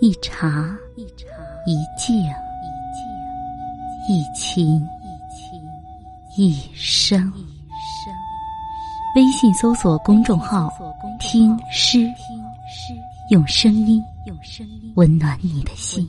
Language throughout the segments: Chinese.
一茶一静一情一生。微信搜索公众号“听诗”，用声音用声音温暖你的心。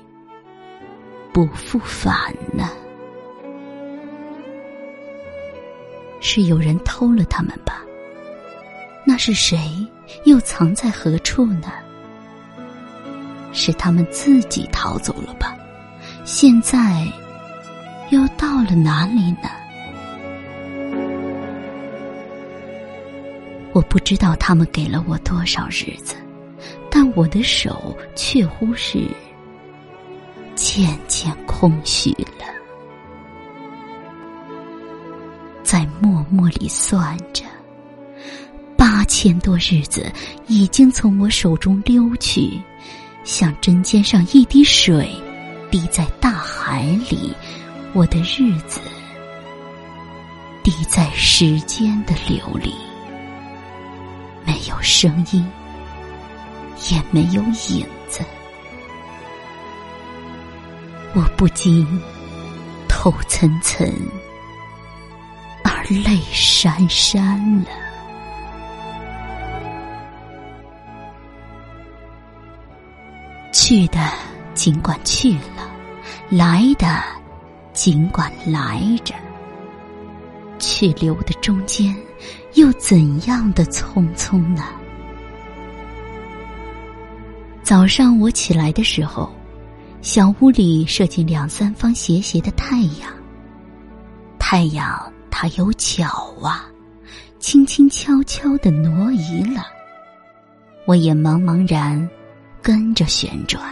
不复返呢？是有人偷了他们吧？那是谁？又藏在何处呢？是他们自己逃走了吧？现在又到了哪里呢？我不知道他们给了我多少日子，但我的手却乎是。渐渐空虚了，在默默里算着，八千多日子已经从我手中溜去，像针尖上一滴水，滴在大海里。我的日子，滴在时间的流里，没有声音，也没有影子。我不禁头涔涔，而泪潸潸了。去的尽管去了，来的尽管来着，去留的中间又怎样的匆匆呢？早上我起来的时候。小屋里射进两三方斜斜的太阳。太阳它有脚啊，轻轻悄悄的挪移了。我也茫茫然跟着旋转。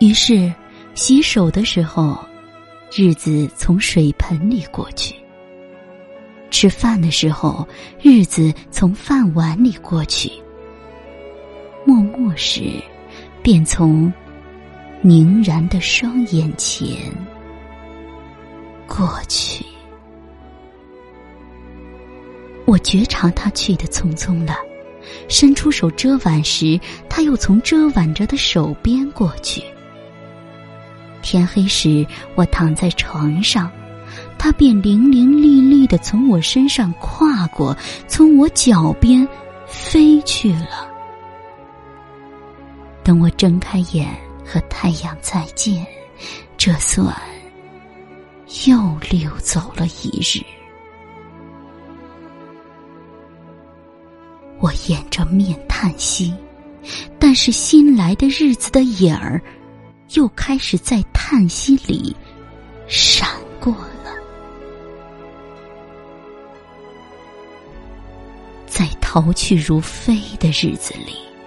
于是洗手的时候，日子从水盆里过去；吃饭的时候，日子从饭碗里过去。默默时，便从。凝然的双眼前，过去，我觉察他去的匆匆了。伸出手遮挽时，他又从遮挽着的手边过去。天黑时，我躺在床上，他便伶伶俐俐的从我身上跨过，从我脚边飞去了。等我睁开眼。和太阳再见，这算又溜走了一日。我掩着面叹息，但是新来的日子的影儿，又开始在叹息里闪过了。在逃去如飞的日子里。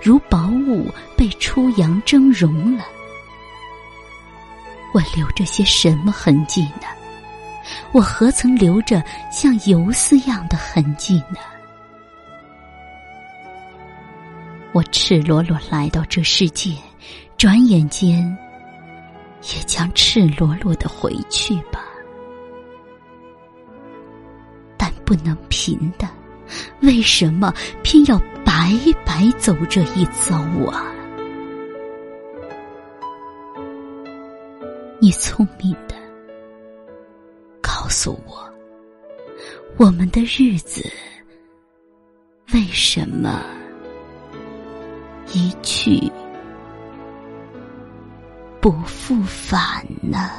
如薄雾被初阳蒸融了，我留着些什么痕迹呢？我何曾留着像游丝样的痕迹呢？我赤裸裸来到这世界，转眼间也将赤裸裸的回去吧。但不能平的，为什么偏要白白走这一遭啊？你聪明的，告诉我，我们的日子为什么一去不复返呢？